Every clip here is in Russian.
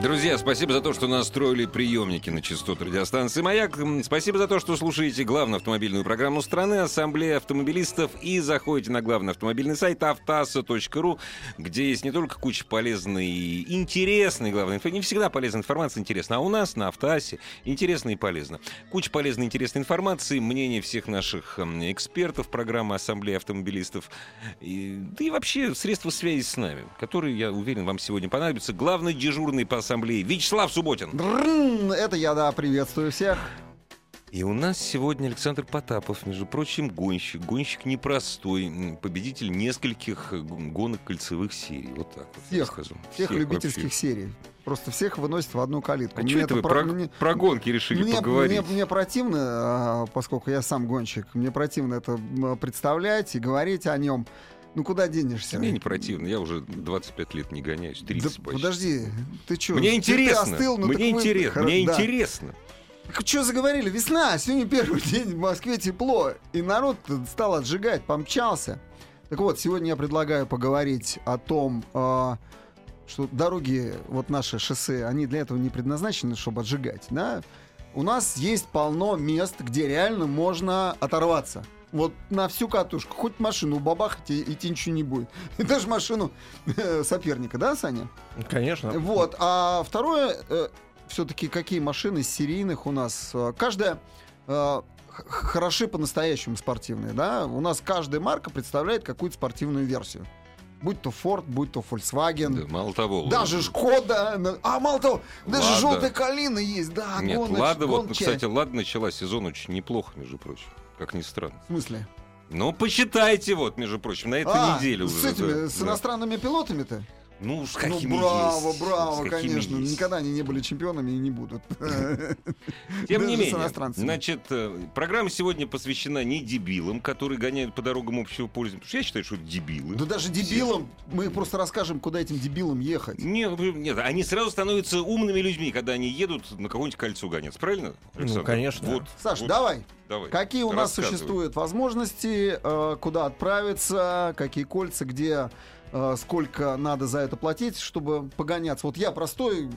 Друзья, спасибо за то, что настроили приемники на частоту радиостанции «Маяк». Спасибо за то, что слушаете главную автомобильную программу страны «Ассамблея автомобилистов» и заходите на главный автомобильный сайт автаса.ру, где есть не только куча полезной и интересной, главной инфo- не всегда полезная информация интересна, а у нас на Автоасе интересно и полезно. Куча полезной и интересной информации, мнения всех наших экспертов программы «Ассамблея автомобилистов», и, да и вообще средства связи с нами, которые, я уверен, вам сегодня понадобятся. Главный дежурный по ассамблее Вячеслав Субботин. Это я, да, приветствую всех. И у нас сегодня Александр Потапов, между прочим, гонщик. Гонщик непростой, победитель нескольких гонок кольцевых серий. Вот так вот Всех, скажу. Всех любительских вообще. серий. Просто всех выносит в одну калитку. А Мне что это вы про- про, мне- про гонки решили мне, поговорить? мне- мне противно, а, поскольку я сам гонщик, мне противно это представлять и говорить о нем. Ну куда денешься? Мне не противно, я уже 25 лет не гоняюсь, 30 Да почти. подожди, ты что? Мне интересно, ну мне интересно, мне интересно. Что заговорили? Весна, сегодня первый день в Москве тепло, и народ стал отжигать, помчался. Так вот, сегодня я предлагаю поговорить о том, а, что дороги, вот наши шоссе, они для этого не предназначены, чтобы отжигать, да? У нас есть полно мест, где реально можно оторваться. Вот на всю катушку. Хоть машину бабахать и идти ничего не будет. И даже машину э, соперника, да, Саня? Конечно. Вот. А второе, все-таки какие машины из серийных у нас? Э, Каждая э, хороши по-настоящему спортивные, да? У нас каждая марка представляет какую-то спортивную версию. Будь то Ford, будь то Volkswagen. Да, мало того. Даже Шкода. на- А, мало того, даже Лада. желтая калина есть, да. Нет, гоноч- Лада, вот, гончая. кстати, Лада начала сезон очень неплохо, между прочим, как ни странно. В смысле? Ну, посчитайте, вот, между прочим, на этой А, неделе уже. с этими, да, с да. иностранными пилотами-то? Ну, с Ну, браво, есть, браво, конечно. есть. Никогда они не были чемпионами и не будут. Тем не менее, значит, э, программа сегодня посвящена не дебилам, которые гоняют по дорогам общего пользования. Потому что я считаю, что это дебилы. Да даже дебилам, мы просто расскажем, куда этим дебилам ехать. Нет, они сразу становятся умными людьми, когда они едут на какое-нибудь кольцо гоняться, правильно? Александр? конечно. Вот, Саш, вот, давай. давай. Какие у нас существуют возможности, э, куда отправиться, какие кольца, где, сколько надо за это платить, чтобы погоняться. Вот я простой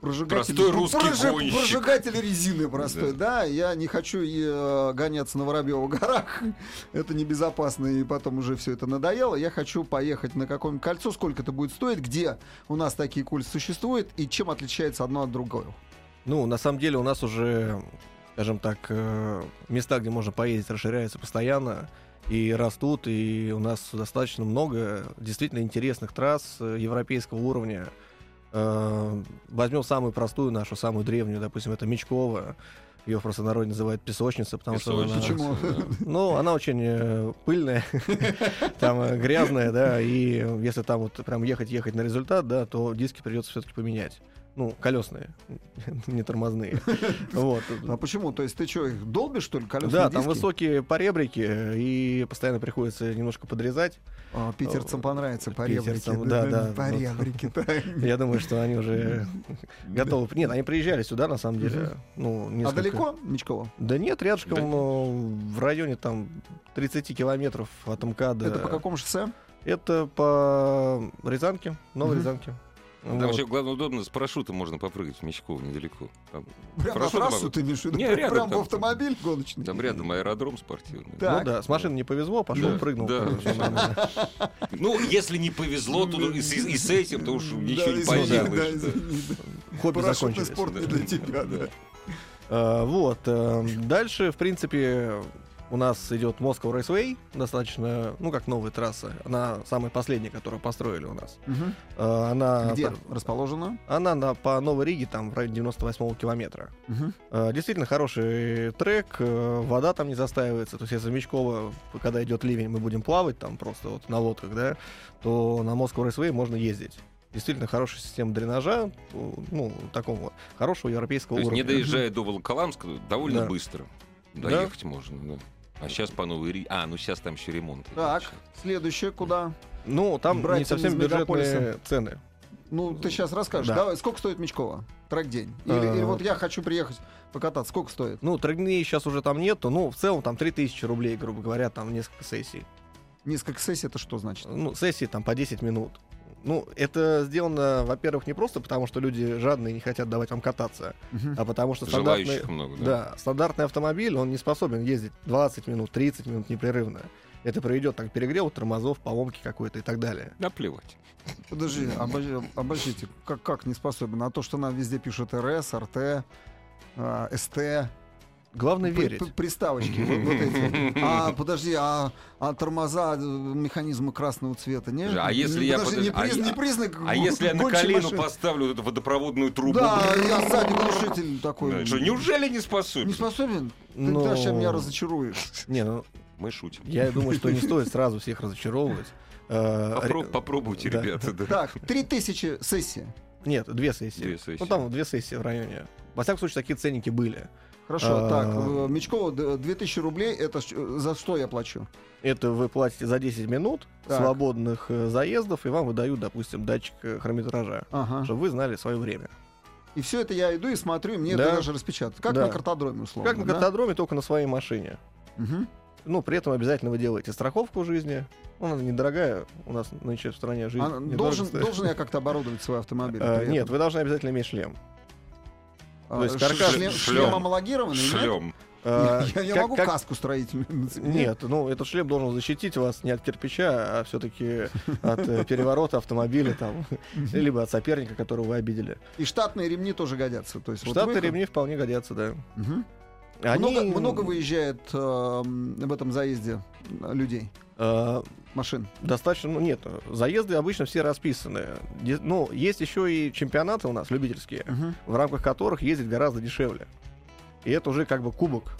прожигатель, Простой русский прожи- гонщик. прожигатель резины простой, да. Я не хочу и, э, гоняться на Воробьевых горах, это небезопасно, и потом уже все это надоело. Я хочу поехать на какое-нибудь кольцо, сколько это будет стоить, где у нас такие кольца существуют, и чем отличается одно от другого. Ну, на самом деле у нас уже, скажем так, э, места, где можно поездить, расширяются постоянно и растут, и у нас достаточно много действительно интересных трасс э, европейского уровня. Э, Возьмем самую простую нашу, самую древнюю, допустим, это Мечкова. Ее просто народ называют песочница, потому что она, Песочница, Почему? ну, она очень э, пыльная, там грязная, да, и если там вот прям ехать-ехать на результат, да, то диски придется все-таки поменять. Ну, колесные, не тормозные. Вот. А почему? То есть ты что, их долбишь, что ли, колесные Да, там высокие поребрики, и постоянно приходится немножко подрезать. А, питерцам понравится поребрики. Да, да. Поребрики. Я думаю, что они уже готовы. Нет, они приезжали сюда, на самом деле. Ну, А далеко, Мечково? Да нет, рядышком, в районе там 30 километров от МКАДа. Это по какому шоссе? Это по Рязанке, Новой. Рязанке. Там Вот. еще, главное, удобно, с парашютом можно попрыгать в Мечково недалеко. Там, Прям на трассу могу. ты имеешь в виду? Не, Прям рядом Прям в там. автомобиль гоночный? там рядом аэродром спортивный. Да. Ну да, с машины не повезло, пошел, Да, прыгнул. да. Ну, если не повезло, то и с, и с этим, то уж ничего не поделаешь. Хобби Парашютный закончились. спорт не для тебя, да. А, Вот. э, Дальше, в принципе, у нас идет Moscow Raceway, достаточно, ну, как новая трасса. Она самая последняя, которую построили у нас. А, Она, Где расположена? она на, по Новой Риге, там, в районе 98 километра. А, Действительно хороший трек, э, вода там не застаивается. То есть, если Мечкова, когда идет ливень, мы будем плавать там просто вот на лодках, да, то на Moscow Raceway можно ездить. действительно хорошая система дренажа, ну, такого хорошего европейского То есть, уровня. не доезжая до Волоколамска, довольно Да. быстро Да. доехать можно. да. А сейчас по новой. А, ну сейчас там еще ремонт. Так, следующее куда? Ну, там Братьям не совсем бюджетные цены. Ну, ты сейчас расскажешь. Да. Давай, сколько стоит Мечкова? Трек день. Или, А. или вот я хочу приехать покататься. Сколько стоит? Ну, тройдней сейчас уже там нету, ну, в целом там 3000 рублей, грубо говоря, там несколько сессий. Несколько сессий, это что значит? Ну, сессии там по 10 минут. Ну, это сделано, во-первых, не просто потому, что люди жадные и не хотят давать вам кататься, а потому что стандартный, Желающих много, да? да, стандартный автомобиль, он не способен ездить 20 минут, 30 минут непрерывно. Это приведет так, к перегреву тормозов, поломки какой-то и так далее. Наплевать. Подожди, обожди- обождите, как, как не способен? А то, что нам везде пишут РС, РТ, а, СТ, Главное верить. при- приставочки. вот- вот эти. А, подожди, а, а тормоза, э, механизмы красного цвета, не? А если Не, я подожди, не, подожди, приз- а- не признак А если я на колено машины? поставлю вот эту водопроводную трубу? Да, я сзади глушитель такой. Да, Что, неужели не способен? Не способен? Ты Ну, дальше меня разочаруешь. Не, ну, Мы шутим. я думаю, что не стоит сразу всех разочаровывать. Э, Попро- ре- Попробуйте, да. ребята. да. Так, 3000 сессии. Нет, две сессии. Две сессии. Ну, там две сессии в районе. Во всяком случае, такие ценники были. Хорошо, А. так, э, Мечкова, д- 2000 рублей, это э, за что я плачу? Это вы платите за 10 минут Так. свободных э, заездов, и вам выдают, допустим, датчик хронометража, Ага. чтобы вы знали свое время. И все это я иду и смотрю, и мне Да. это даже распечатают. Как Да. на картодроме, условно. как на да? картодроме, только на своей машине. Мгм. Ну, при этом обязательно вы делаете страховку жизни. Ну, она недорогая, у нас нынче в стране жизнь. А должен, должен я как-то оборудовать свой автомобиль? При Нет, вы должны обязательно иметь шлем. А, то есть каркас- шлем, шлем. нет? Шлем. Э, Я, я как- могу как- каску строительную? Нет, ну этот шлем должен защитить вас не от кирпича, а все-таки от э, переворота автомобиля там, либо от соперника, которого вы обидели. И штатные ремни тоже годятся. То есть вот Штаты выход- ремни вполне годятся, да. Мгм. Они, Много, много выезжает э, в этом заезде людей, э, машин. достаточно, ну нет, заезды обычно все расписаны. Де- Ну, есть еще и чемпионаты у нас любительские, Мгм. в рамках которых ездить гораздо дешевле. И это уже как бы кубок.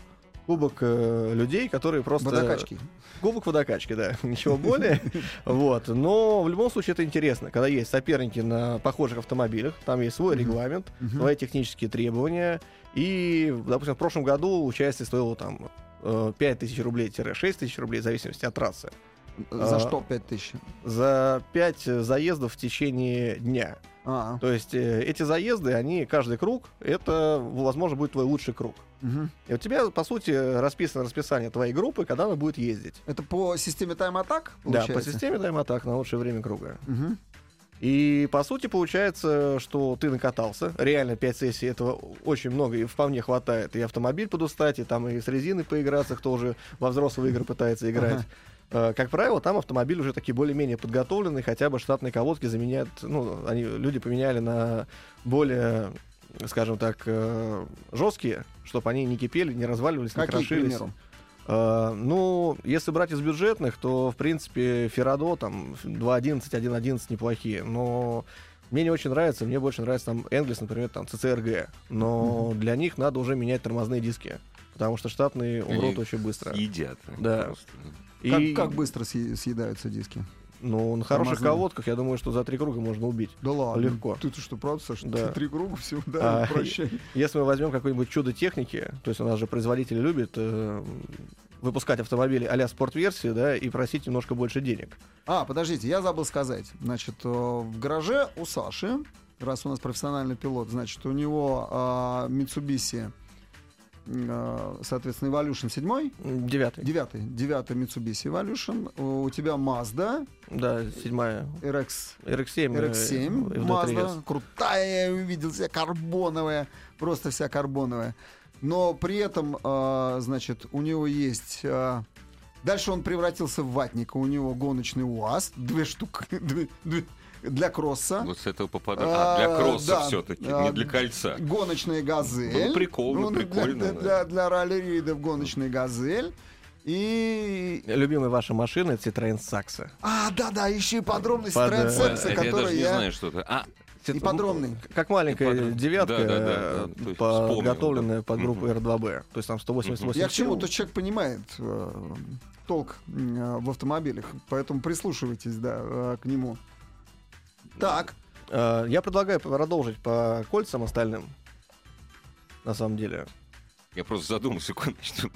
Кубок э, людей, которые просто... Водокачки. Кубок водокачки, да, ничего более. Вот. Но в любом случае это интересно, когда есть соперники на похожих автомобилях, там есть свой регламент, свои технические требования. И, допустим, в прошлом году участие стоило там э, 5 тысяч рублей-6 тысяч рублей, в зависимости от трассы. За А, что 5000? За 5 заездов в течение дня. А, То есть э, эти заезды, они, каждый круг, это, возможно, будет твой лучший круг. мгм. И у тебя, по сути, расписано расписание твоей группы, когда она будет ездить. Это по системе тайм-атак? Да, по системе тайм-атак на лучшее время круга. Мгм. И по сути получается, что ты накатался. Реально 5 сессий этого очень много и вполне хватает. И автомобиль подустать, и там и с резиной поиграться, кто уже во взрослые игры пытается играть. Э, Как правило, там автомобиль уже такие более-менее подготовленный, хотя бы штатные колодки заменяют, ну, они, люди поменяли на более, скажем так, э, жесткие, чтобы они не кипели, не разваливались, не Какие, крошились. примеру? Э, ну, если брать из бюджетных, то, в принципе, Ферадо, там, 2.11, 1.11 неплохие, но мне не очень нравится, мне больше нравится там Энглис, например, там, CCRG, но для них надо уже менять тормозные диски, потому что штатные умрут Они очень быстро. Едят. Да. просто. И, Как, как быстро съе- съедаются диски? Ну, на хороших Тормозные. колодках, я думаю, что за три круга можно убить. Да ладно. Легко. Ты, ты что, правда, Саша? Да. Три круга всего, да, А, прощай. Если мы возьмем какое-нибудь чудо техники, то есть у нас же производители любят э, выпускать автомобили а-ля спорт-версии, да, и просить немножко больше денег. А, подождите, я забыл сказать. Значит, э, в гараже у Саши, раз у нас профессиональный пилот, значит, у него а, Mitsubishi, э, соответственно, Evolution 7, М, Девятый. 9, 9 Mitsubishi Evolution, у тебя Mazda Да, седьмая. RX, RX-7. э, RX-7 FD3S. Mazda, крутая, я увидел, вся карбоновая, просто вся карбоновая. Но при этом, э, значит, у него есть... э, дальше он превратился в ватника, у него гоночный УАЗ, две штуки, две- две- для кросса. Вот с этого попадает. А, для А, кросса да. все-таки, А, не для кольца. Гоночная газель. Ну, прикольно, Ну, для- прикольно, Для, да. для, для ралли-рейдов гоночная газель. И... Любимая ваша машина это Citroёn Saxo. А, да-да, еще и подробности Под, Citroёn Saxo, Это я даже который не я... знаю, что это. А, И подробный. Как маленькая И подро- девятка, Да, да, да, э, подготовленная под группу Мгм. R2B. То есть там 188 Я к чему? сил. То человек понимает э, толк э, в автомобилях, поэтому прислушивайтесь, да, э, к нему. Так, Э, Я предлагаю продолжить по кольцам остальным. На самом деле. Я просто задумался, секундочку.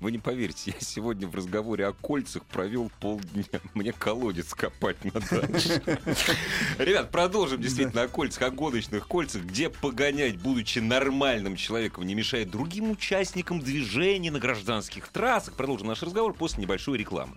Вы не поверите, я сегодня в разговоре о кольцах провел полдня. Мне колодец копать надо. Ребят, продолжим действительно о кольцах, о гоночных кольцах, где погонять, будучи нормальным человеком, не мешает другим участникам движения на гражданских трассах. Продолжим наш разговор после небольшой рекламы.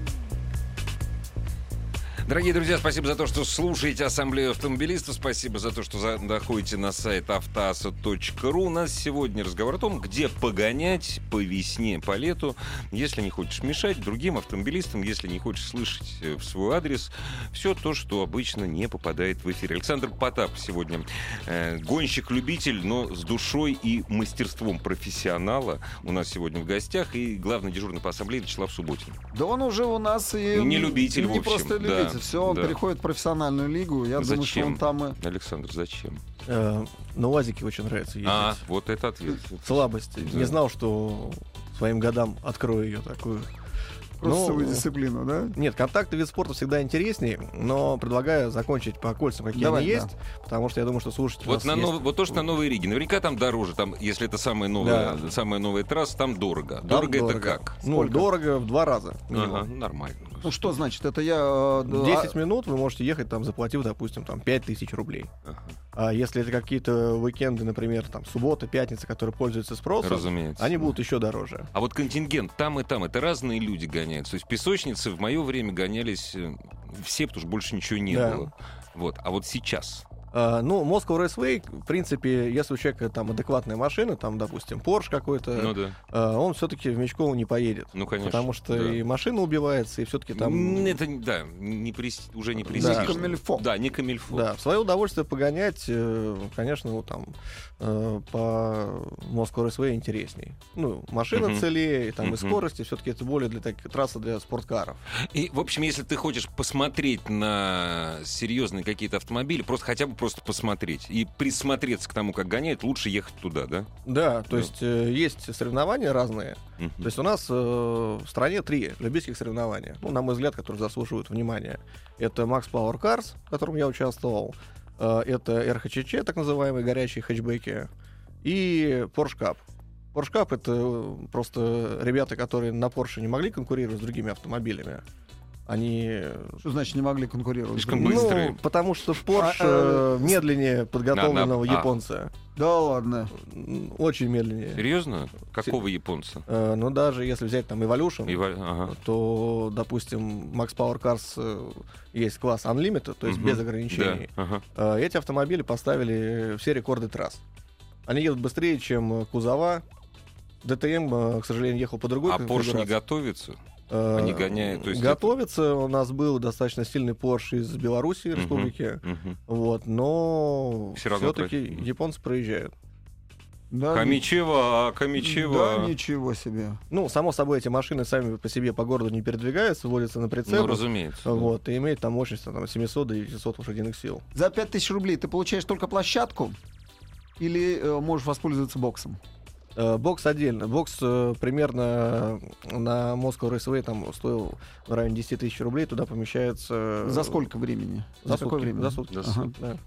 Дорогие друзья, спасибо за то, что слушаете Ассамблею автомобилистов. Спасибо за то, что за- заходите на сайт автоаса.ру. У нас сегодня разговор о том, где погонять по весне, по лету. Если не хочешь мешать другим автомобилистам, если не хочешь слышать э, в свой адрес все то, что обычно не попадает в эфир. Александр Потап сегодня э, гонщик-любитель, но с душой и мастерством профессионала у нас сегодня в гостях. И главный дежурный по ассамблее Вячеслав Субботин. Да он уже у нас и... Не любитель, и в Не общем, просто да, любитель. Все, он да. переходит в профессиональную лигу. Я думаю, что Зачем? он там и... Александр, зачем? Э, На УАЗике очень нравится ездить. А, вот это ответ. Слабость. Да. Не знал, что своим годам открою ее такую. Ну, дисциплину, да? Нет, контактный вид спорта всегда интереснее, но предлагаю закончить по кольцам, какие Давай, они да. есть, потому что я думаю, что слушатели у Вот, на есть. нов- вот то, что на Новой Риге. Наверняка там дороже. Там, если это самая новая, самая новая трасса, там дорого. Там Дорого, это как? Ну, Сколько? дорого в два раза. Ага, нормально. Ну что значит? Это я... э, да, 10 минут вы можете ехать, там, заплатив, допустим, там, 5000 рублей. Ага, А если это какие-то уикенды, например, там, суббота, пятница, которые пользуются спросом, Разумеется. они будут еще дороже. А вот контингент там и там, это разные люди гоняются. То есть песочницы в мое время гонялись э, все, потому что больше ничего не Да. было. Вот. А вот сейчас. А, ну, Moscow Raceway, в принципе, если у человека там адекватная машина, там, допустим, Porsche какой-то, Ну да. а, он все-таки в Мечково не поедет. Ну, конечно. Потому что да. и машина убивается, и все-таки там... Это, да, не прес- уже не Да. престижно. Не камильфо. Да, не камильфо. Да, в свое удовольствие погонять, э, конечно, вот там э, по Moscow Raceway интересней. Ну, машина Мгм. целее, там и Мгм. скорости, все-таки это более для таких трасса для спорткаров. И, в общем, если ты хочешь посмотреть на серьезные какие-то автомобили, просто хотя бы просто посмотреть и присмотреться к тому, как гоняют, лучше ехать туда, да? Да, то Да. есть э, есть соревнования разные. Мгм. То есть у нас э, в стране три любительских соревнования, ну, на мой взгляд, которые заслуживают внимания. Это Max Power Cars, в котором я участвовал, э, это РХЧЧ, так называемые горячие хэтчбеки, и Porsche Cup. Porsche Cup — это э, просто ребята, которые на Porsche не могли конкурировать с другими автомобилями. Они... Что значит не могли конкурировать? Слишком Ну, быстрые. Ну, потому что Porsche А, э, медленнее подготовленного На- на- а. японца. Да ладно. Очень медленнее. Серьезно? Какого японца? Э, но даже если взять там Evolution, Ива- ага. то, допустим, Max Power Cars э, есть класс Unlimited, то есть Мгм. без ограничений. Да, ага. Э, Эти автомобили поставили все рекорды трасс. Они едут быстрее, чем э, кузова. ДТМ, э, к сожалению, ехал по другой А Porsche не готовится? Э, они гоняют, то есть готовится. У нас был достаточно сильный Porsche из Беларуси, Мгм. республики. Мгм. Вот, но все-таки про- японцы проезжают. Да, Камичева, Да, Камичева. ничего себе. Ну, само собой, эти машины сами по себе по городу не передвигаются, вводятся на прицел. Ну, разумеется. да. Вот, и имеет там мощность там, 700 до 900 лошадиных сил. За 5000 рублей ты получаешь только площадку? Или э, можешь воспользоваться боксом? Э, бокс отдельно. Бокс э, примерно на Moscow Raceway там стоил в районе 10 тысяч рублей. Туда помещается... За сколько времени? За, какое сутки, время? За сутки. За Ага. сутки. Да.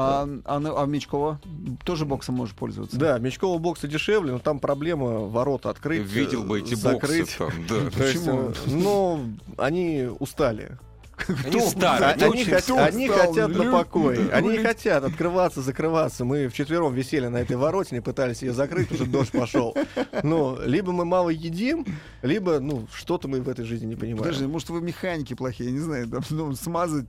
А, а, на- а в Мечково тоже боксом можешь пользоваться? Да, Мечкового бокса дешевле, но там проблема ворота открыть, Видел бы э, эти закрыть. боксы там, да. Почему? э, ну, они устали. Они старые, Они, хот- они хотят на покой. Они не хотят открываться, закрываться. Мы вчетвером висели на этой воротине, пытались ее закрыть, уже дождь пошел. Ну, либо мы мало едим, либо, ну, что-то мы в этой жизни не понимаем. Подожди, может вы механики плохие, не знаю, там, ну, смазать,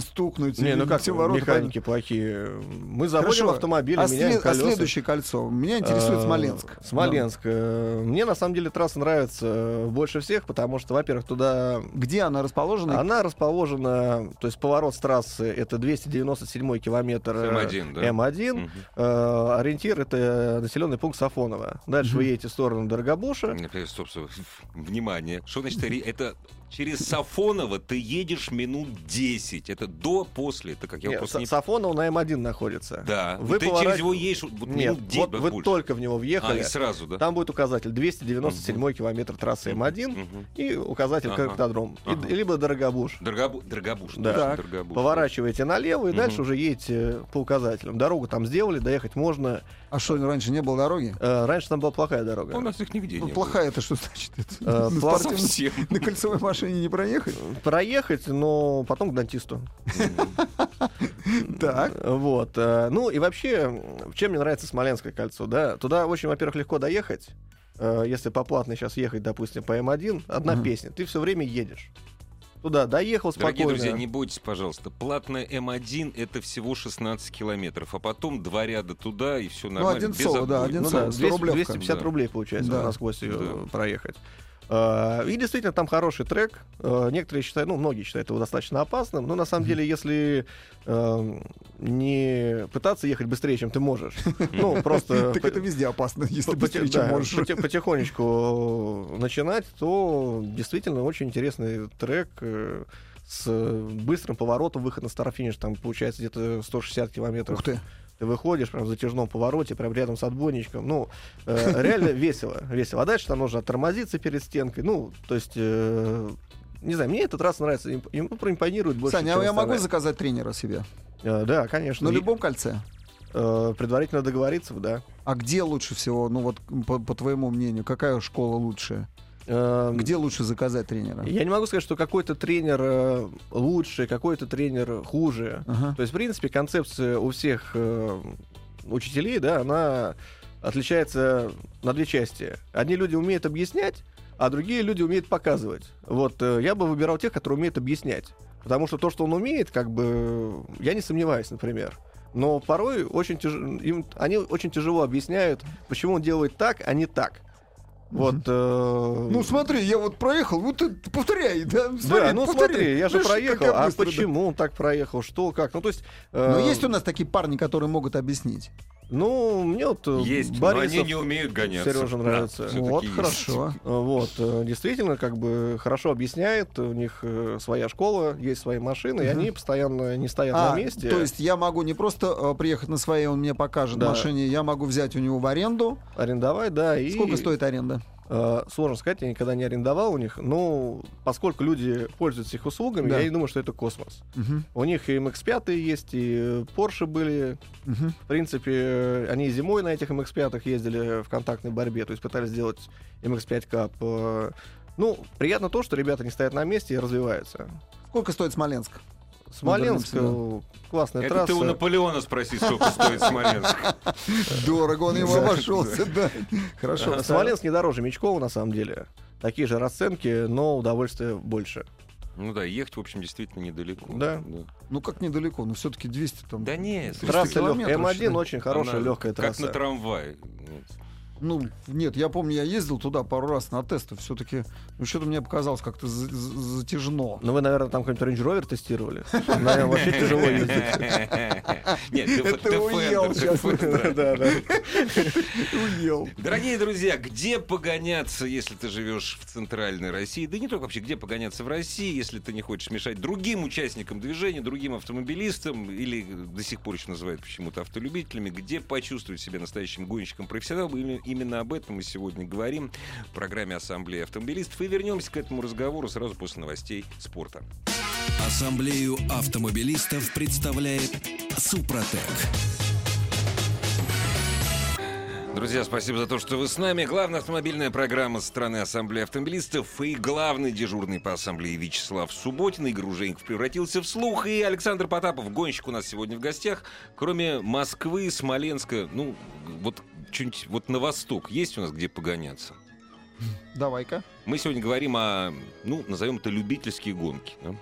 стукнуть. Не, ну как все ворота механики плохие. Мы заводим Хорошо. автомобили, А, меняем след- а колеса. следующее кольцо? Меня интересует Э, Смоленск. Смоленск. Э, Мне на самом деле трасса нравится э, больше всех, потому что, во-первых, туда Да. Где она расположена? она расположена, то есть поворот с трассы это 297 километр э, М1, да. М1. Мгм. Э, ориентир это населенный пункт Сафоново. Дальше вы едете в сторону Дорогобуша. Например, стоп, стоп. Внимание. Что значит это Через Сафоново ты едешь минут 10. Это до, после. Это как я Нет, просто не... Сафонов на М1 находится. Да. Вы ты поворачив- через него едешь вот Нет, минут 10 вот вы больше. только в него А, въехали. и сразу, да? Там будет указатель 297 километр трассы М1 Мгм. и указатель Ага. картодром. И- Ага. либо Дорогобуж. Дорогобу... Дорогобуш. Да. точно. Дорогобуш. Поворачиваете налево и Мгм. дальше уже едете по указателям. Дорогу там сделали, доехать можно. А что, раньше не было дороги? Э, раньше там была плохая дорога. У нас их нигде Ну, не плохая это что значит? Это Э, на, Совсем. на кольцевой машине не проехать? Проехать, но потом к дантисту. Так. Вот. э, Ну и вообще, чем мне нравится Смоленское кольцо, да? Туда очень, во-первых, легко доехать. Э, Если по платной сейчас ехать, допустим, по М1, одна песня, ты все время едешь. Туда доехал Дорогие спокойно. друзья, не бойтесь, пожалуйста. Платная М1 это всего 16 километров, а потом два ряда туда и все нормально. без Одинцово, да, отбоя. один Ну да, 100 200 рублевка. 250 Да. рублей получается Да. насквозь ее Да. проехать. А, И действительно, там хороший трек. Э, Некоторые считают, ну, многие считают его достаточно опасным, но на самом деле, если эм, не пытаться ехать быстрее, чем ты можешь, ну, просто Так это везде опасно, если быстрее, чем можешь. поти- потихонечку начинать, то действительно очень интересный трек э, с быстрым поворотом, выход на старофиниш, там получается где-то 160 километров Ух ты. Ты выходишь прям в затяжном повороте, прям рядом с отбойничком. Ну, э, реально весело, весело. А дальше там нужно оттормозиться перед стенкой. Ну, то есть, э, не знаю, мне этот раз нравится, ему импонирует больше, Саня, а я могу заказать тренера себе? Э, да, конечно. На любом кольце? э, предварительно договориться, да. А где лучше всего, ну вот по, по твоему мнению, какая школа лучше? Э, Где лучше заказать тренера? Я не могу сказать, что какой-то тренер э, лучше, какой-то тренер хуже. Ага. То есть, в принципе, концепция у всех э, учителей, да, она отличается на две части. Одни люди умеют объяснять, а другие люди умеют показывать. Вот э, я бы выбирал тех, которые умеют объяснять. Потому что то, что он умеет, как бы, я не сомневаюсь, например. Но порой очень тяж... им... они очень тяжело объясняют, почему он делает так, а не так. Вот. э, Ну смотри, я вот проехал, вот повторяй, да? да, ну смотри, я же как проехал, а быстро, да. почему он так проехал, что, как? Ну, то есть... Но э, есть у нас такие парни, которые могут объяснить. Ну, мне вот э, Есть, но Борисов, они не умеют гоняться. Сережа нравится. всё-таки Вот, есть. хорошо. вот, э, действительно, как бы хорошо объясняет, у них э, своя школа, есть свои машины, и Мгм. они постоянно не стоят А, на месте. то есть я могу не просто приехать на своей, он мне покажет Да. машине, я могу взять у него в аренду. арендовать, да. И, Сколько стоит аренда? Э, сложно сказать, я никогда не арендовал у них, но поскольку люди пользуются их услугами, Да. я не думаю, что это космос. Мгм, У них и MX-5 есть, и Porsche были, мгм. В принципе, э, они зимой на этих MX-5 ездили в контактной борьбе, то есть пытались сделать MX-5 Cup. Э, Ну, приятно то, что ребята не стоят на месте и развиваются. Сколько стоит Смоленск? Смоленск, классная Это трасса. ты у Наполеона спроси, сколько стоит Смоленск. Дорого он ему Да. обошелся, да. Хорошо. Э, Смоленск не дороже Мечкова, на самом деле. Такие же расценки, но удовольствия больше. Ну да, ехать, в общем, действительно недалеко. Да. Ну как недалеко, ну все-таки 200 там. Да нет, 300 Трасса легкая. километров, М1 считай. очень хорошая, легкая Как трасса. на трамвае. Ну, нет, я помню, я ездил туда пару раз на тесты, все-таки, ну, что-то мне показалось как-то за- за- затяжно. Ну, вы, наверное, там какой-нибудь Range Rover тестировали. Наверное, вообще тяжело ездить. Нет, Это уел сейчас. Да, да. Уел. Дорогие друзья, где погоняться, если ты живешь в центральной России? Да не только вообще, где погоняться в России, если ты не хочешь мешать другим участникам движения, другим автомобилистам, или до сих пор еще называют почему-то автолюбителями, где почувствовать себя настоящим гонщиком-профессионалом. Именно, об этом мы сегодня говорим в программе Ассамблеи автомобилистов. И вернемся к этому разговору сразу после новостей спорта. Ассамблею автомобилистов представляет Супротек. Друзья, спасибо за то, что вы с нами. Главная автомобильная программа страны Ассамблеи автомобилистов и главный дежурный по Ассамблее Вячеслав Субботин. Игорь Ужеников превратился в слух. И Александр Потапов, гонщик у нас сегодня в гостях. Кроме Москвы, Смоленска, ну, вот что-нибудь вот на восток есть у нас где погоняться? Давай-ка. Мы сегодня говорим о, ну, назовем это любительские гонки. Да,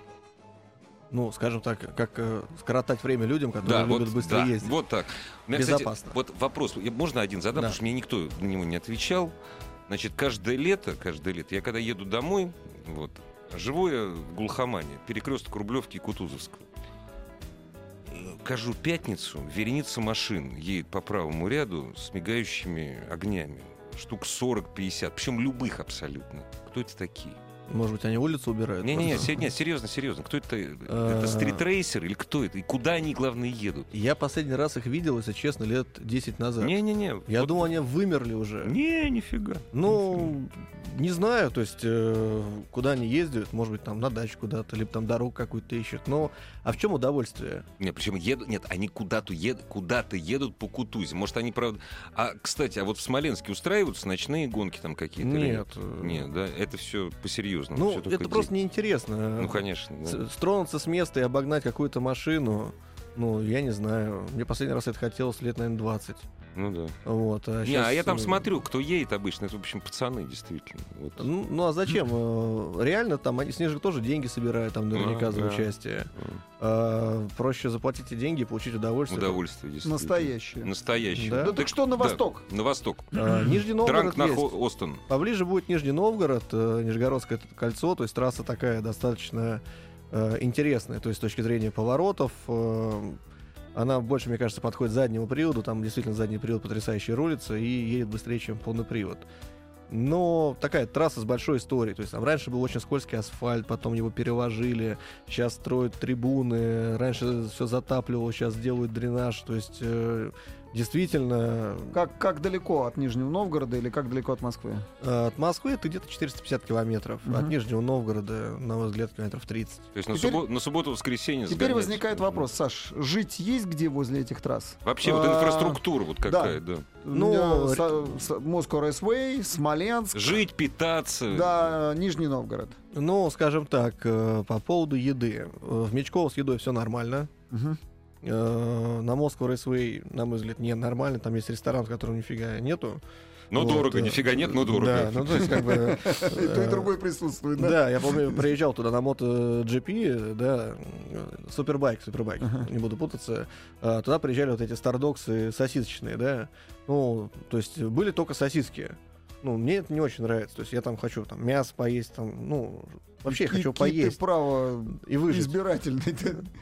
Ну, скажем так, как э, скоротать время людям, которые Да, любят вот, быстро да, ездить. вот так. У меня, кстати, Безопасно. вот вопрос, я- можно один задам, Да. потому что мне никто на него не отвечал. Значит, каждое лето, каждое лето, я когда еду домой, вот, живу я в глухомане, перекресток Рублевки и Кутузовского. Кажу пятницу, вереница машин едет по правому ряду с мигающими огнями. Штук 40-50, причем любых абсолютно. Кто это такие? Может быть, они улицу убирают? Не-не-не, се- нет, серьезно, серьезно. Кто это? Э, Это стритрейсер или кто это? И куда они, главное, едут? Я последний раз их видел, если честно, лет 10 назад. Не-не-не. Я вот- думал, они вымерли уже. Не, нифига. Ну, не знаю, то есть, э, куда они ездят, может быть, там на дачу куда-то, либо там дорогу какую-то ищут. Но, а в чем удовольствие? Нет, причем едут, нет, они куда-то едут, куда-то едут по Кутузе. Может, они правда. А, кстати, а вот в Смоленске устраиваются ночные гонки там какие-то? или Нет. э, Нет, да, это все по-серьезному. Ну, это просто день. неинтересно. Ну, конечно. да. Стронуться с места и обогнать какую-то машину, ну, я не знаю. Мне последний раз это хотелось лет, наверное, 20. Ну да. Вот, а Не, а я там э, смотрю, кто едет обычно, это, в общем, пацаны, действительно. Вот. Ну, ну, а зачем? Э, Реально, там они с них же тоже деньги собирают, там наверняка А, за да. участие. М, А, проще заплатить эти деньги и получить удовольствие. Удовольствие, действительно. Настоящее. Настоящее. Да? Ну так что на Да, восток? На восток. А, Нижний Новгород Дранг на есть. Хо- Остон. Поближе будет Нижний Новгород, Нижегородское кольцо, то есть трасса такая достаточно э, интересная, то есть с точки зрения поворотов. э, она больше, мне кажется, подходит заднему приводу, там действительно задний привод потрясающий рулится и едет быстрее, чем полный привод. Но такая трасса с большой историей. То есть там раньше был очень скользкий асфальт, потом его переложили, сейчас строят трибуны, раньше все затапливало, сейчас делают дренаж. То есть э, действительно Как, как далеко от Нижнего Новгорода или как далеко от Москвы? От Москвы это где-то 450 километров. Мгм. От Нижнего Новгорода, на мой взгляд, километров 30. То есть на, Теперь- суббо- на субботу-воскресенье Теперь сгонять. возникает вопрос, Саш, жить есть где возле этих трасс? Вообще, вот А, инфраструктура вот какая, да. Ну, Ну, Москва Рейсвей, Смоленск, Жить, питаться. да, Нижний Новгород. Ну, скажем так, э, по поводу еды. Э, В Мечково с едой все нормально. Мгм. Э, На Москву Рейсвей, на мой взгляд, не нормально. Там есть ресторан, в котором нифига нету. Но Вот, дорого, э, нифига нет, но Да, дорого. ну то есть как бы... И то, и э, другое присутствует, да? Да, я помню, приезжал туда на мото GP, да, супербайк, супербайк, не буду путаться. А, Туда приезжали вот эти стардоксы сосисочные, да. Ну, то есть были только сосиски. Ну, мне это не очень нравится. То есть я там хочу там мясо поесть, там, ну, вообще я хочу Какие ты поесть право и выжить. избирательный.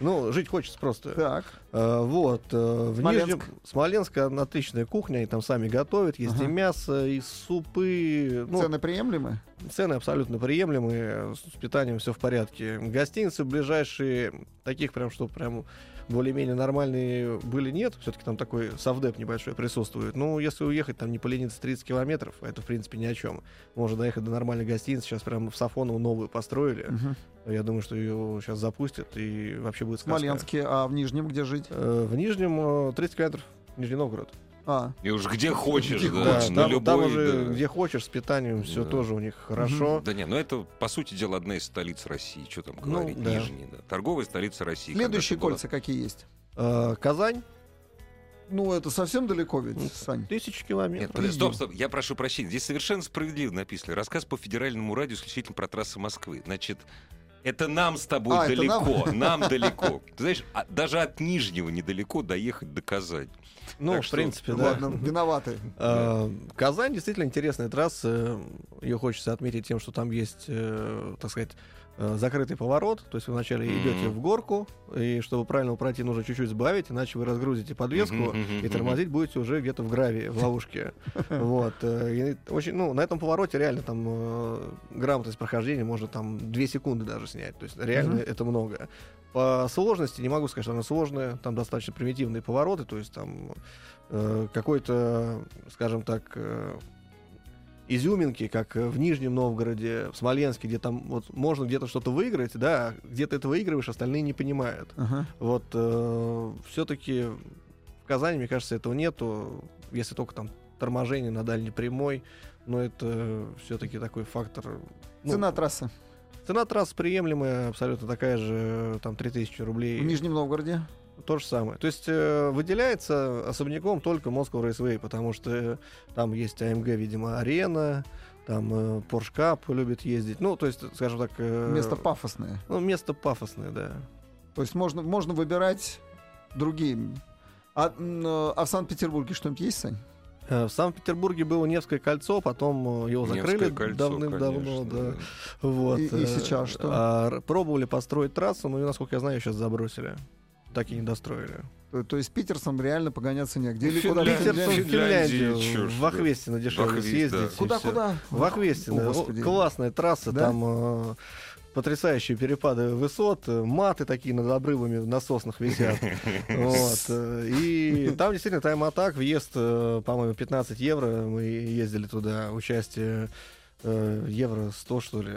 Ну, жить хочется просто. Так. А, вот. э, В Смоленск. Нижнем... Смоленск отличная кухня, они там сами готовят. Есть и Ага. мясо, и супы. Ну, Цены приемлемы? Цены абсолютно приемлемые, с питанием все в порядке. Гостиницы ближайшие, таких прям, что прям более-менее нормальные были, нет. Все-таки там такой совдеп небольшой присутствует. Ну, если уехать, там не полениться 30 километров, это, в принципе, ни о чем. Можно доехать до нормальной гостиницы. Сейчас прям в Сафоново новую построили. Мгм. Я думаю, что ее сейчас запустят, и вообще будет В сказка. Смоленске, а в Нижнем где жить? Э, В Нижнем э, 30 километров. Нижний Новгород. А, И уж где хочешь, Где да, хочешь. на там, любой, там уже да. где хочешь, с питанием все Да. тоже у них хорошо. Да не, ну это, по сути дела, одна из столиц России. Что там Ну, говорить? да. Нижний, да. Торговая столица России. следующие когда-то была. кольца какие есть? Э, Казань Ну, это совсем далеко ведь, Ну, Сань. Тысячу Нет, километров. подожди, стоп, стоп, я прошу прощения. Здесь совершенно справедливо написано. Рассказ по федеральному радио исключительно про трассы Москвы. Значит, это нам с тобой А, далеко, нам далеко. Ты знаешь, а- даже от Нижнего недалеко доехать до Казани. Ну, Так в что, принципе, да. Ладно, виноваты. Э, Казань действительно интересная трасса. Ее хочется отметить тем, что там есть, э, так сказать, закрытый поворот. То есть вы вначале Мгм. идете в горку, и чтобы правильно пройти, нужно чуть-чуть сбавить, иначе вы разгрузите подвеску мгм, и тормозить будете уже где-то в гравии, в ловушке. Вот. э, и очень, ну, на этом повороте реально там э, грамотность прохождения можно там 2 секунды даже снять. То есть реально Мгм. это много. По сложности не могу сказать, что она сложная. Там достаточно примитивные повороты, то есть там э, какой-то, скажем так, э, изюминки, как э, в Нижнем Новгороде, в Смоленске, где там вот можно где-то что-то выиграть, да, где ты это выигрываешь, остальные не понимают. Ага. Вот все-таки в Казани, мне кажется, этого нету, если только там торможение на дальней прямой, но это все-таки такой фактор. ну, Цена трассы Цена трасс приемлемая, абсолютно такая же, там 3000 рублей. в Нижнем Новгороде. То же самое. То есть э, выделяется особняком только Moscow Raceway, потому что э, там есть AMG, видимо, арена, там э, Porsche Cup любит ездить. Ну, то есть, скажем так... э, Место пафосное. Ну, место пафосное, да. То есть можно, можно выбирать другие. А, а в Санкт-Петербурге что-нибудь есть, Сань? Э, В Санкт-Петербурге было Невское кольцо, потом э, его закрыли Невское давным-давно. Да. да. Вот, И- и э, сейчас что? а, пробовали построить трассу, но, ее, насколько я знаю, сейчас забросили. Так и не достроили. То, то есть питерцам реально погоняться негде. Или куда Питерцам в Финляндию, в. Ахвестино дешевле съездить. да. Куда-куда? В Ахвестино. О. Классная трасса, Да? там э, потрясающие перепады высот, э, маты такие над обрывами на соснах висят. Вот, э, И там действительно тайм-атак, въезд, э, по-моему, 15 евро. Мы ездили туда, участие э, евро 100, что ли.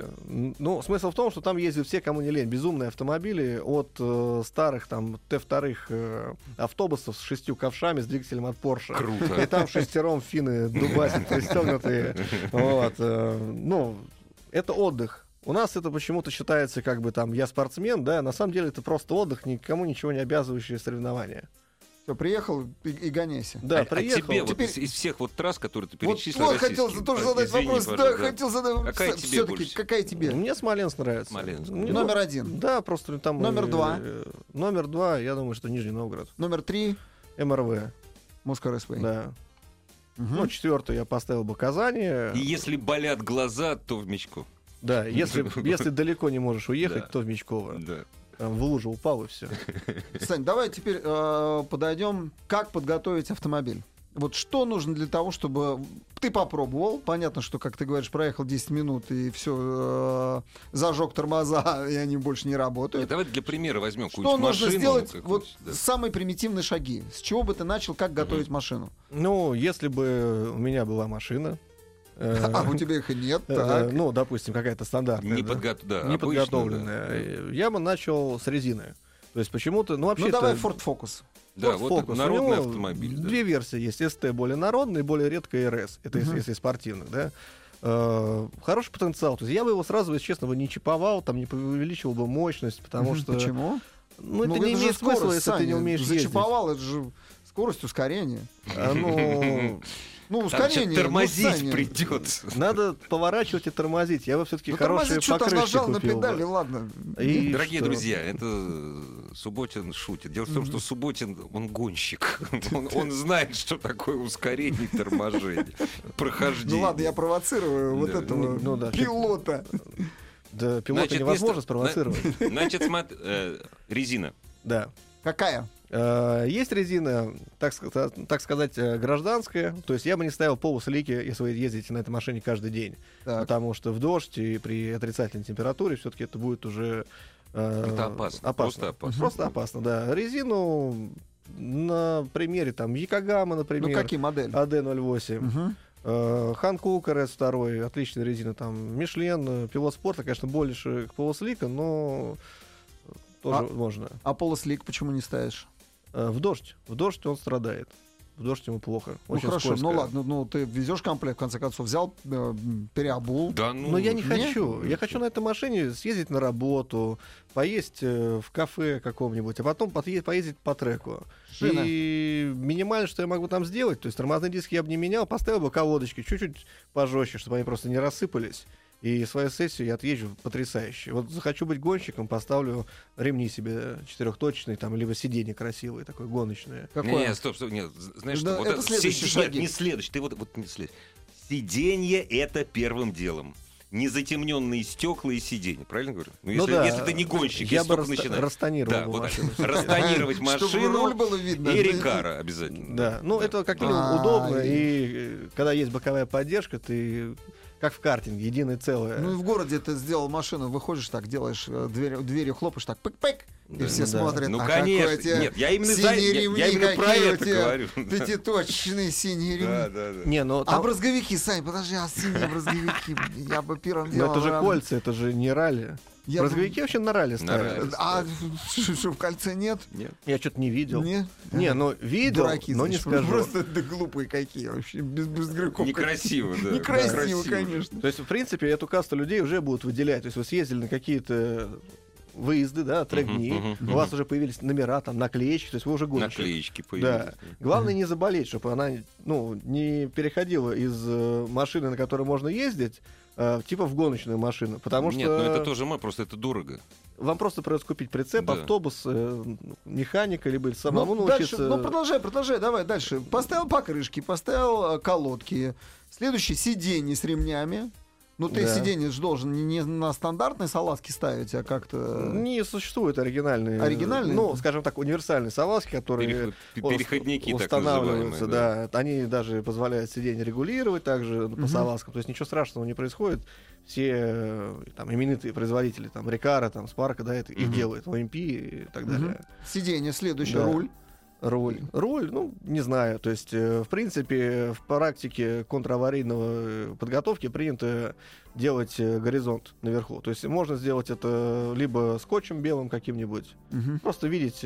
Ну, смысл в том, что там ездят все, кому не лень. Безумные автомобили от э, старых там Т2 э, автобусов с шестью ковшами, с двигателем от Porsche. И Круто. там шестером финны дубасят пристегнутые. Вот. э, Ну, это отдых. У нас это почему-то считается как бы там я спортсмен, да, на самом деле это просто отдых, никому ничего не обязывающее соревнования. Все, приехал и, и гоняйся. Да, а, а приехал. тебе вот Теперь- из, из всех вот трасс, которые ты Вот, перечислил, вот хотел российских, тоже а, задать извини, вопрос. Да, хотел задать. Какая тебе Все-таки, больше? какая тебе? Мне Смоленск нравится. Смоленск. Ну, Номер один. Да, просто там... Номер два. э, Номер два, я думаю, что Нижний Новгород. Номер три. МРВ, Москва Рэсвей. да. Мгм. Ну, четвертый я поставил бы Казани. И если болят глаза, то в мечку. Да, если, если далеко не можешь уехать, Да. то в Мечково. Да. Там в лужу упал и все. Сань, давай теперь э, подойдем, как подготовить автомобиль. Вот что нужно для того, чтобы ты попробовал, понятно, что, как ты говоришь, проехал 10 минут и все, зажег тормоза, и они больше не Нет, работают. давай для примера возьмем Что какую-нибудь нужно машину. сделать, вот да. самые примитивные шаги? С чего бы ты начал, как готовить машину? Ну, если бы у меня была машина, э, А у тебя их и нет, э, ну, допустим, какая-то стандартная, Не да, подго- да, не обычно, подготовленная, да. э, я бы начал с резины. То есть почему-то, ну вообще Ну давай Ford Focus. Да, Ford вот Focus. Народный него автомобиль. да. Две версии есть. ST более народный, более редко RS. Это если, спортивных, да. Э, Хороший потенциал. То есть я бы его сразу, если честно, бы не чиповал, там не увеличивал бы мощность, потому что... Почему? Ну, это не же имеет смысла, скорость, если ты не умеешь ездить. Зачиповал, это же скорость ускорения. А, ну, Ну, ускорение. ну, тормозить Саня. придется. надо поворачивать и тормозить. Я бы все-таки Ну, хорошие покрышки нажал на купил бы. педали, ладно. И Дорогие что? друзья, это Субботин шутит. Дело в том, что Субботин, он гонщик. Он, он знает, что такое ускорение и торможение. Прохождение. Ну ладно, я провоцирую вот Да. этого Ну да, пилота. Да, пилота Значит, невозможно место- спровоцировать. Значит, смотри, э, резина. Да. Какая? Э, Есть резина, так, так сказать, э, гражданская. То есть я бы не ставил полуслики, если вы ездите на этой машине каждый день. Так. Потому что в дождь и при отрицательной температуре все-таки это будет уже э, Это опасно, просто опасно. Просто опасно, да. Резину на примере там Якогама, Ну например, какие модели? AD08, Мгм. э, Ханкук RS2, отличная резина, там Мишлен, Пилот Спорта, конечно, больше к полуслика, но тоже А- можно. А полуслик почему не ставишь? Э, В дождь. В дождь он страдает. В дождь ему плохо. Ну Очень хорошо, скользко. ну ладно, ну ты везешь комплект, в конце концов, взял, э, переобул. Да ну. Но я не не? хочу. Я хочу на этой машине съездить на работу, поесть э, в кафе каком-нибудь, а потом поездить по треку. Шина. И минимально, что я могу там сделать, то есть тормозные диски я бы не менял, поставил бы колодочки чуть-чуть пожестче, чтобы они просто не рассыпались. И свою сессию я отъезжу потрясающе. Вот захочу быть гонщиком, поставлю ремни себе четырехточные, там, либо сиденье красивое, такое гоночное. Не, Какое? не, стоп, стоп, нет, знаешь Да, что, вот это следующие сиди- шаги. Нет, не следующий, ты вот, вот не следующий. Сиденье это первым делом. Незатемненные стекла и сиденья, правильно говорю? Ну, Ну если, да, если ты не гонщик, я бы раста- начинаешь. растонировал Да, бы вот машину. Растонировать машину руль было видно. и рекара обязательно. Да, ну это как минимум А, удобно, и- и э, когда есть боковая поддержка, ты как в картинге, единое целое. Ну и в городе ты сделал машину, выходишь так, делаешь э, дверь, дверью хлопаешь так, пык-пык, и Да. все Да. смотрят. Ну, а конечно. Нет, я именно, за, синие я, ремни я именно про это говорю. Пятиточечные синие ремни. Да, да, да. Не, ну А там- брызговики, Сань, подожди, а синие брызговики? Я бы первым ну, делом... это же кольца, это же не ралли. Я Брызговики вообще на ралли ставят. А что, в кольце нет? Нет. Я что-то не видел. Не? Не, ну видел, Дураки, но не значит, вы скажу. Просто да, глупые какие вообще, без брызговиков. Некрасиво, да. Некрасиво, Да. конечно. То есть, в принципе, эту касту людей уже будут выделять. То есть вы съездили на какие-то выезды, да, трек-дни, Мгм, мгм, у вас уже появились номера, там, наклеечки, то есть вы уже гонщик. Наклеечки Да. появились. Главное не заболеть, чтобы она ну, не переходила из э, машины, на которой можно ездить, э, типа в гоночную машину. Потому Нет, что ну это тоже мы, просто это дорого. вам просто придется купить прицеп, Да. автобус, э, механика, либо самому Ну, дальше, научиться. ну, продолжай, продолжай, давай дальше. Поставил покрышки, поставил э, колодки. Следующий сиденье с ремнями. Ну, ты Да. сиденье же должен не, на стандартной салазке ставить, а как-то... Не существует оригинальные. Оригинальные? Ну, скажем так, универсальные салазки, которые Переход- переходники, так устанавливаются, называемые. да. Они даже позволяют сиденье регулировать также по Мгм. салазкам. То есть ничего страшного не происходит. Все э, там именитые производители, там Рикара, там Спарка, да, это их Мгм. делают, ОМП и так далее. Сиденье, следующее, Да. руль. Руль. Руль, ну, не знаю. То есть, э, в принципе, в практике контраварийного э, подготовки принято делать э, горизонт наверху. То есть можно сделать это либо скотчем белым каким-нибудь. Мгм. Просто видеть,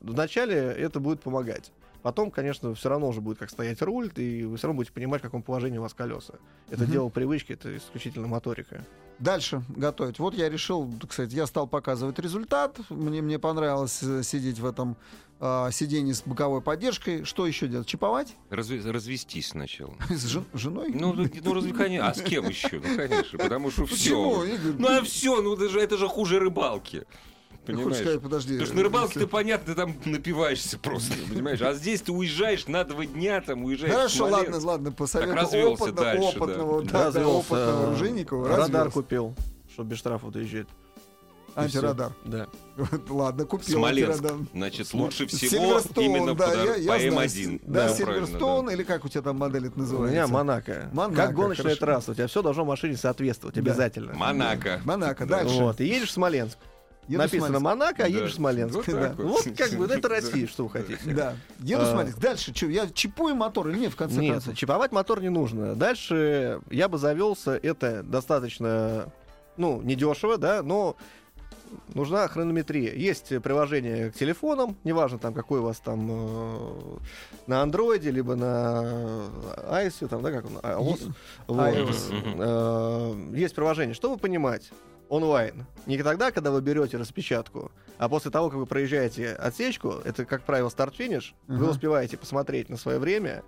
вначале это будет помогать. Потом, конечно, все равно уже будет как стоять руль, и вы все равно будете понимать, в каком положении у вас колеса. Это Мгм. дело привычки, это исключительно моторика. Дальше готовить. Вот я решил, кстати, я стал показывать результат. Мне, мне понравилось э, сидеть в этом э, сиденье с боковой поддержкой. Что еще делать? Чиповать? Разве- развестись сначала. С жен- женой? Ну, ну, разве, конечно. А с кем еще? Ну, конечно, потому что все. Ну, а все, ну, это же, это же хуже рыбалки. Хочешь Понимаешь? сказать, подожди. Потому что на рыбалке если- ты, понятно, ты там напиваешься просто, понимаешь? А здесь ты уезжаешь на два дня, там уезжаешь Хорошо, ладно, ладно, по совету развелся опытно- дальше, да. опытного, да, да, опытного э, оружейника. Радар развелся. купил, чтобы без штрафов доезжать. Антирадар. Да. Ладно, купил Смоленск. антирадар. Значит, лучше всего именно да, по, я, я по знаю. М1. Да, правильно, Сильверстоун, или как у тебя там модель это У называется? меня Монако. Монако, Как гоночная хорошо. трасса. У тебя все должно машине соответствовать Да. обязательно. Монако. Монако, Да. дальше. Вот. И едешь в Смоленск. Еду Написано смотреть. Монако, а Да. едешь в Смоленск. Вот Да. Вот как бы, это. Россия, что вы хотите. Да. Еду А. смотреть. Дальше что? Я чипую мотор или нет, в конце Нет, концов? чиповать мотор не нужно. Дальше я бы завелся, это достаточно, ну, недешево, да, но нужна хронометрия. Есть приложение к телефонам, неважно там какой у вас там э, на андроиде, либо на iOS, там, да, как он, iOS. Вот. iOS. Э, Есть приложение. Чтобы понимать, онлайн. Не тогда, когда вы берете распечатку, а после того, как вы проезжаете отсечку, это, как правило, старт-финиш, вы Ага. успеваете посмотреть на свое время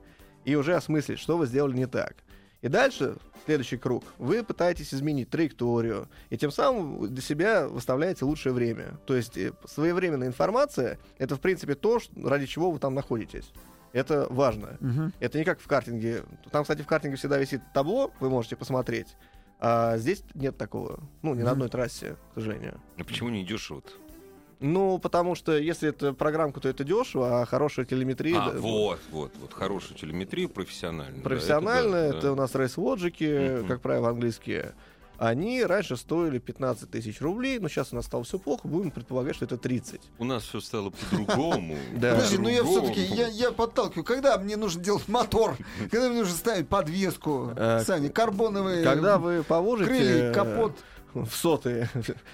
и уже осмыслить, что вы сделали не так. И дальше, следующий круг, вы пытаетесь изменить траекторию, и тем самым для себя выставляете лучшее время. То есть э, своевременная информация — это, в принципе, то, ради чего вы там находитесь. Это важно. Мгм. Это не как в картинге. Там, кстати, в картинге всегда висит табло, вы можете посмотреть. А здесь нет такого. Ну, ни на одной трассе, к сожалению. Ну почему не дешево-то? Ну, потому что если это программка, то это дешево, а хорошая телеметрия... А, да, вот, вот, вот. Хорошую телеметрию профессиональную. да, Профессионально, это да, это да. у нас рейс-лоджики, как правило, английские. Они раньше стоили 15 тысяч рублей, но сейчас у нас стало все плохо, будем предполагать, что это 30. У нас все стало по-другому. Да. Подожди, ну я все-таки, я, подталкиваю. Когда мне нужно делать мотор? Когда мне нужно ставить подвеску? Э, Сани, карбоновые Когда вы положите крылья, капот. В сотые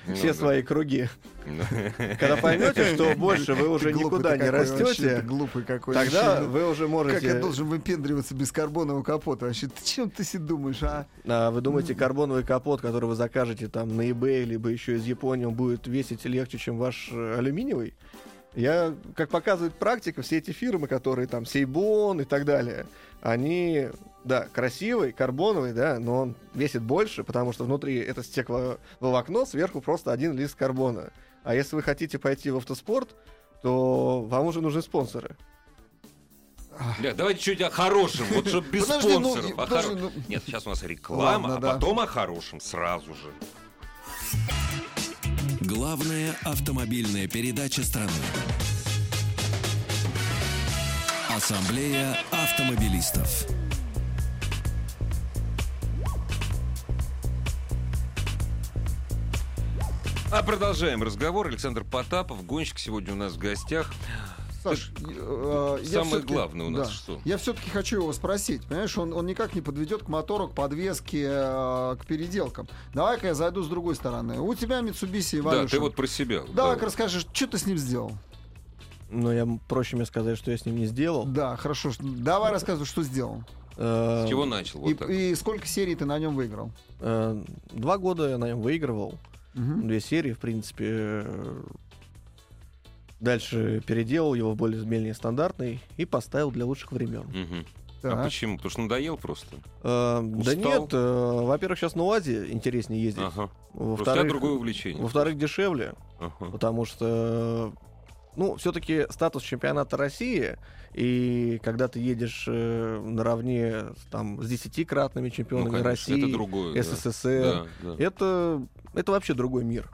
Ну все да. свои круги, Да. когда поймете, что больше вы уже никуда не растете, ты глупый какой. Тогда вообще. вы уже Как можете... я должен выпендриваться без карбонового капота? Вообще, ты чем ты себе думаешь, а? А вы думаете, карбоновый капот, который вы закажете там на eBay, либо еще из Японии, он будет весить легче, чем ваш э, алюминиевый? Я, как показывает практика, все эти фирмы, которые там Сейбон и так далее, они, да, красивый, карбоновый, да, но он весит больше, потому что внутри это стекловолокно, сверху просто один лист карбона. А если вы хотите пойти в автоспорт, то вам уже нужны спонсоры. Да, давайте чуть о хорошем, вот чтобы без Подожди, ну, спонсоров. о подожди, хоро- ну- Нет, сейчас у нас реклама, Ладно, а да. потом о хорошем сразу же. Главная автомобильная передача страны. Ассамблея автомобилистов. А продолжаем разговор. Александр Потапов, гонщик, сегодня у нас в гостях. Саш, э, я Самое главное у нас да. что? Я все-таки хочу его спросить. Понимаешь, он, он никак не подведет к мотору, к подвеске, э, к переделкам. Давай-ка я зайду с другой стороны. У тебя Mitsubishi Evolution. Да, ты вот про себя. Давай-ка Да. расскажи, что ты с ним сделал? Но я проще мне сказать, что я с ним не сделал. Да, хорошо. Давай рассказывай, что сделал. Э, С чего начал? и, Вот так. и сколько серий ты на нем выиграл? э, Два года я на нем выигрывал. Мгм. Две серии, в принципе. э, Дальше переделал его в более менее стандартный и поставил для лучших времен. Так. А почему? Потому что надоел просто. Э, да Устал? нет, э, во-первых, сейчас на УАЗе интереснее ездить. Ага. Просто у тебя Во-вторых, другое увлечение. во-вторых, дешевле, Ага. потому что ну, все-таки статус чемпионата России, и когда ты едешь э, наравне с, там, с десятикратными Ну, чемпионами конечно, России, это другое. да. СССР, Да, да. это, это вообще другой мир.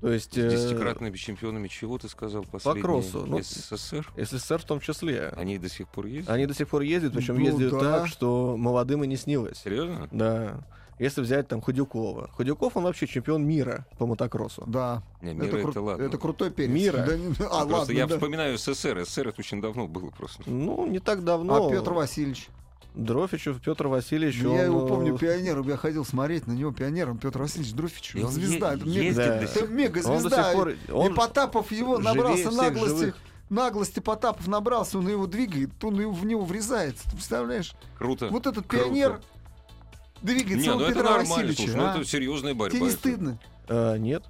То есть... С э, десятикратными чемпионами чего ты сказал последнее? кроссу, ну, СССР? СССР в том числе. Они до сих пор есть? Они до сих пор ездят, причем Ну ездят да. так, что молодым и не снилось. Серьезно? Да. Если взять там Худюкова. Худюков, он вообще чемпион мира по мотокроссу. Да. Не, мира это, кру- ладно. это крутой перец. Мира. Да а, Просто ладно, я да. вспоминаю СССР. СССР это очень давно было просто. Ну, не так давно. А Петр Васильевич? Дрофичев, Петр Васильевич, я он, его э, помню пионером, я ходил смотреть на него пионером. Петр Васильевич Дрофич, И он звезда. е- это мега- Да. это мега он до звезда. сих пор... И Он Потапов его набрался наглости. живых. Наглости Потапов набрался, он его двигает, он его- в него врезается. Ты представляешь? Круто. Вот этот Круто. пионер двигается Не, у ну это Петра нормально, Васильевича. слушай, ну а? это серьезная борьба. Тебе не стыдно? э, нет,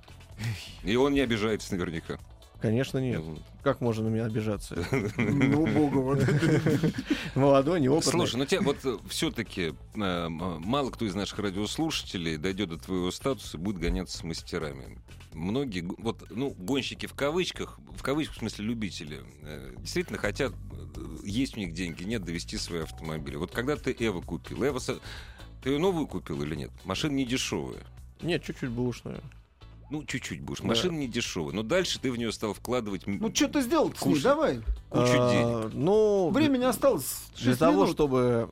И он не обижается наверняка. Конечно, нет. Как можно на меня обижаться? Ну, богу. вот. Молодой, неопытный. Слушай, ну тебя вот все-таки мало кто из наших радиослушателей дойдет до твоего статуса и будет гоняться с мастерами. Многие, вот, ну, гонщики в кавычках, в кавычках в смысле любители, э, действительно хотят, э, есть у них деньги, нет, довести свои автомобили. Вот когда ты Эва купил, Эва, ты ее новую купил или нет? Машина не дешевая. Нет, чуть-чуть бэушную. Ну, чуть-чуть будешь. Да. Машина не дешевая. Но дальше ты в нее стал вкладывать Ну, что ты сделал с ней? Кушай. Давай. кучу А, денег. Ну, Времени осталось для 6 того, минут. чтобы...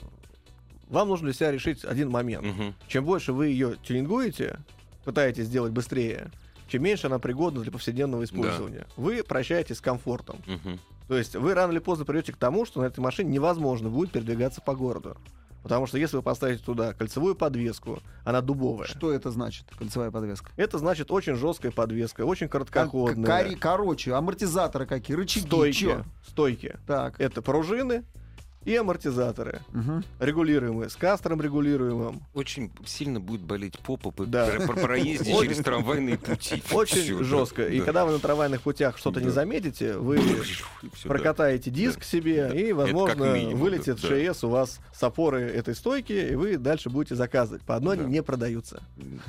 Вам нужно для себя решить один момент. Мгм. Чем больше вы ее тюнингуете, пытаетесь сделать быстрее, чем меньше она пригодна для повседневного использования. Вы прощаетесь с комфортом. Мгм. То есть вы рано или поздно придете к тому, что на этой машине невозможно будет передвигаться по городу. Потому что если вы поставите туда кольцевую подвеску, она дубовая. Что это значит, кольцевая подвеска? Это значит очень жесткая подвеска, очень Кор- короткоходная. кори- короче, амортизаторы какие, рычаги, стойки. чё? Стойки. Так. Это пружины и амортизаторы. Мгм. Регулируемые, с кастером регулируемым. Очень сильно будет болеть попа по Да. про- про- проезде Очень- через трамвайные пути. Очень жестко. И да. когда вы на трамвайных путях что-то не заметите, вы прокатаете диск себе, Да. и, возможно, вылетит да. ШС у вас с опоры этой стойки, и вы дальше будете заказывать. По одной Да. они не продаются.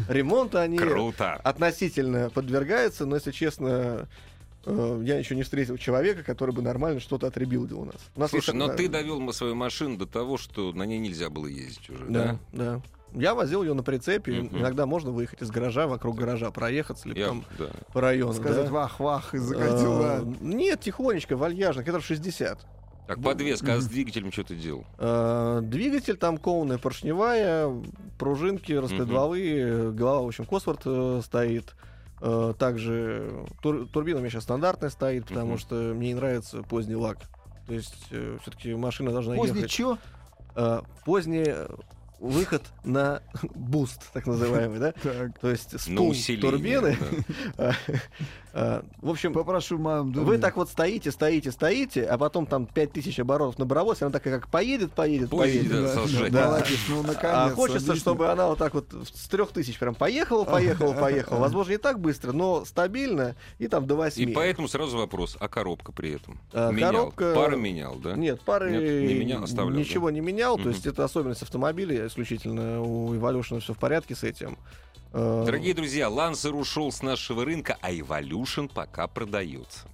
Ремонта они Круто. относительно подвергаются, но, если честно, э, я еще не встретил человека, который бы нормально что-то отребилдил у нас. У нас Слушай, есть но ты довел свою машину до того, что на ней нельзя было ездить уже, да? Да, да. Я возил ее на прицепе. Мгм. Иногда можно выехать из гаража, вокруг гаража проехаться, либо Я- там да. по району. Сказать да. вах-вах и закатил, да. Э, Нет, тихонечко, вальяжно, километров 60. Так, подвеска, а с двигателем что ты делал? Э, Двигатель там кованая поршневая, пружинки, распредвалы, голова, в общем, Косворт э, стоит. Э, Также тур- турбина у меня сейчас стандартная стоит, потому Мгм. что мне не нравится поздний лак. То есть все-таки машина должна Поздний ехать. чё? Э, Поздний э, выход на буст, так называемый, да? Так. То есть На усиление. турбины. да. Э, В общем, по-простому. вы так вот стоите, стоите, стоите, а потом там 5000 оборотов набралось, и она такая как поедет, поедет, Поедет, поедет. да, Да. Да. Молодец, ну наконец. А хочется, чтобы она вот так вот с трех тысяч прям поехала, поехала, поехала. Возможно, не так быстро, но стабильно, и там до И восьми. поэтому сразу вопрос, а коробка при этом? А, менял? коробка- Пары менял, да? Нет, пары Нет, не менял, оставлял, ничего не менял. То есть это особенность автомобиля исключительно. У Evolution все в порядке с этим. Э, Дорогие друзья, Лансер ушел с нашего рынка, а Evolution пока продается.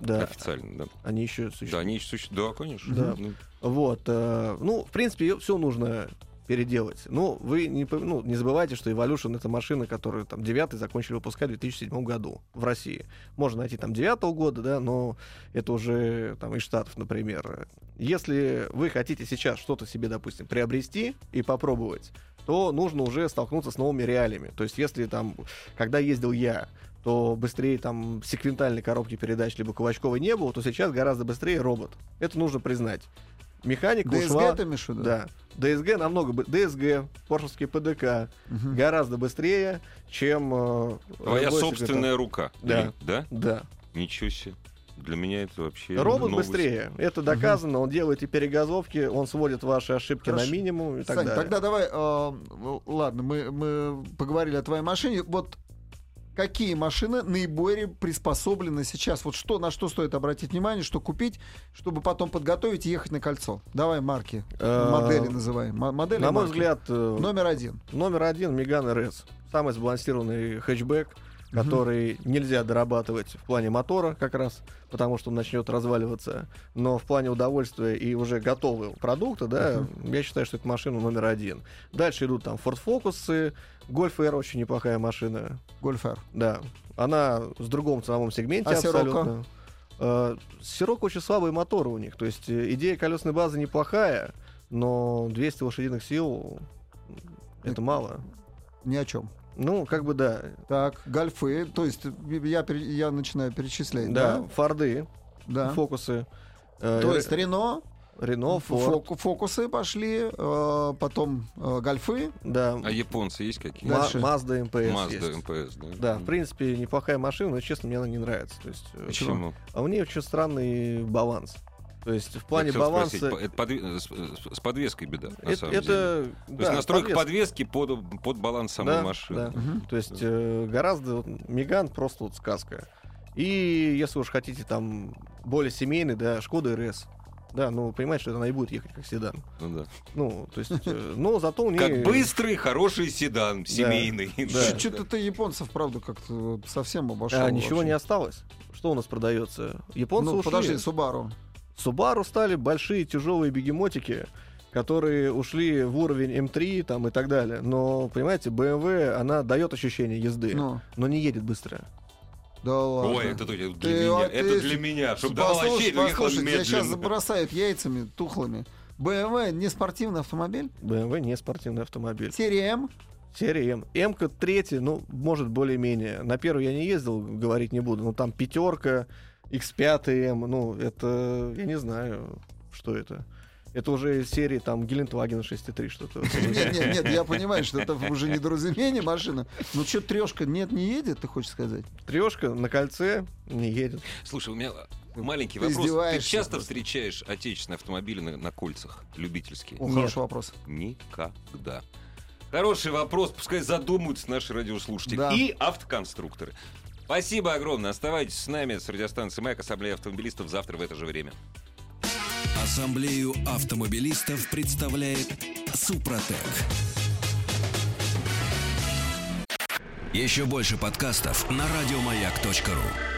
да, Официально, да. они еще Да, существуют. они еще существуют. Да, конечно. Да. Ну, Вот, э, ну, в принципе, все нужно переделать. Ну, вы не, ну, не забывайте, что Evolution это машина, которую там 9 закончили выпускать в 2007 году в России. Можно найти там 9 года, да, но это уже там из Штатов, например. Если вы хотите сейчас что-то себе, допустим, приобрести и попробовать, то нужно уже столкнуться с новыми реалиями. То есть, если там, когда ездил я, то быстрее там секвентальной коробки передач либо кулачковой не было, то сейчас гораздо быстрее робот. Это нужно признать. Механика ушла... ДСГ ты имеешь в виду? Да. ДСГ намного... бы- ДСГ, поршевский ПДК Мгм. гораздо быстрее, чем... э, Твоя собственная рука. Да. Или- Да? секретарь. Да. Ничего себе. Для меня это вообще Робот новость. быстрее. Это доказано. Он делает и перегазовки, он сводит ваши ошибки Хорошо. на минимум и так Сань, далее. тогда давай, э, ладно, мы, мы поговорили о твоей машине. Вот какие машины наиболее приспособлены сейчас? Вот что, на что стоит обратить внимание, что купить, чтобы потом подготовить и ехать на кольцо? Давай марки, Э, модели называем. Модели На мой марки. взгляд, э, Номер один. номер один Меган РС. Самый сбалансированный хэтчбэк. Который нельзя дорабатывать в плане мотора как раз, потому что он начнет разваливаться. Но в плане удовольствия и уже готового продукта, да, я считаю, что это машина номер один. Дальше идут там Ford Focus, Golf R очень неплохая машина. Golf R. Да. Она в другом ценовом сегменте А абсолютно. Э, Сирок очень слабые моторы у них. То есть э, идея колесной базы неплохая, но 200 лошадиных сил это мало. Ни о чем. Ну, как бы да. Так, гольфы, то есть я, я начинаю перечислять, Да, да? Форды, Да. фокусы. э, То есть Рено, Рено, Форд, фоку- фокусы пошли, э, потом э, гольфы. да. А японцы есть какие? Дальше? Mazda MPS Mazda есть. МПС, да? Да, в принципе, неплохая машина, но, честно, мне она не нравится. То есть, э, Почему? а у нее очень странный баланс. То есть в плане баланса... спросить, это подве- с, с подвеской беда, на это, самом деле. это, То да, есть настройка подвеска. подвески под, под баланс самой Да, машины. да. Мгм. То есть э, гораздо вот, Меган просто вот сказка. И если уж хотите там более семейный, да, Шкода РС. Да, ну понимаете, что это она и будет ехать как седан. Ну да. Ну, то есть, э, но зато у нее... Как быстрый, хороший седан, семейный. Да. Что-то ты японцев, правда, как-то совсем обошел. А, ничего вообще. не осталось. Что у нас продается? Японцы Ну, ушли. подожди, Субару. Subaru стали большие тяжелые бегемотики, которые ушли в уровень М3 там, и так далее. Но, понимаете, BMW, она дает ощущение езды, Ну, но не едет быстро. да ладно. Ой, это для Ты, меня. а Это ты- для меня. Чтобы Послушай, ехал послушай, тебя сейчас забросают яйцами тухлыми. BMW не спортивный автомобиль? BMW не спортивный автомобиль. Серия М? Серия М. М-ка третья, ну, может, более-менее. На первую я не ездил, говорить не буду. Ну, там пятерка, X5 М, ну, это, я не знаю, что это. Это уже из серии там Гелендваген 6.3 что-то. Нет, нет, нет, я понимаю, что это уже недоразумение машина. Ну что, трешка нет, не едет, ты хочешь сказать? Трешка на кольце не едет. Слушай, у меня маленький Ты вопрос. Ты часто просто. встречаешь отечественные автомобили на, на кольцах, любительские? О, Нет. хороший вопрос. Никогда. Хороший вопрос, пускай задумаются наши радиослушатели Да. и автоконструкторы. Спасибо огромное. Оставайтесь с нами с радиостанции «Маяк» Ассамблея автомобилистов завтра в это же время. Ассамблею автомобилистов представляет Супротек. Еще больше подкастов на радиомаяк.ру.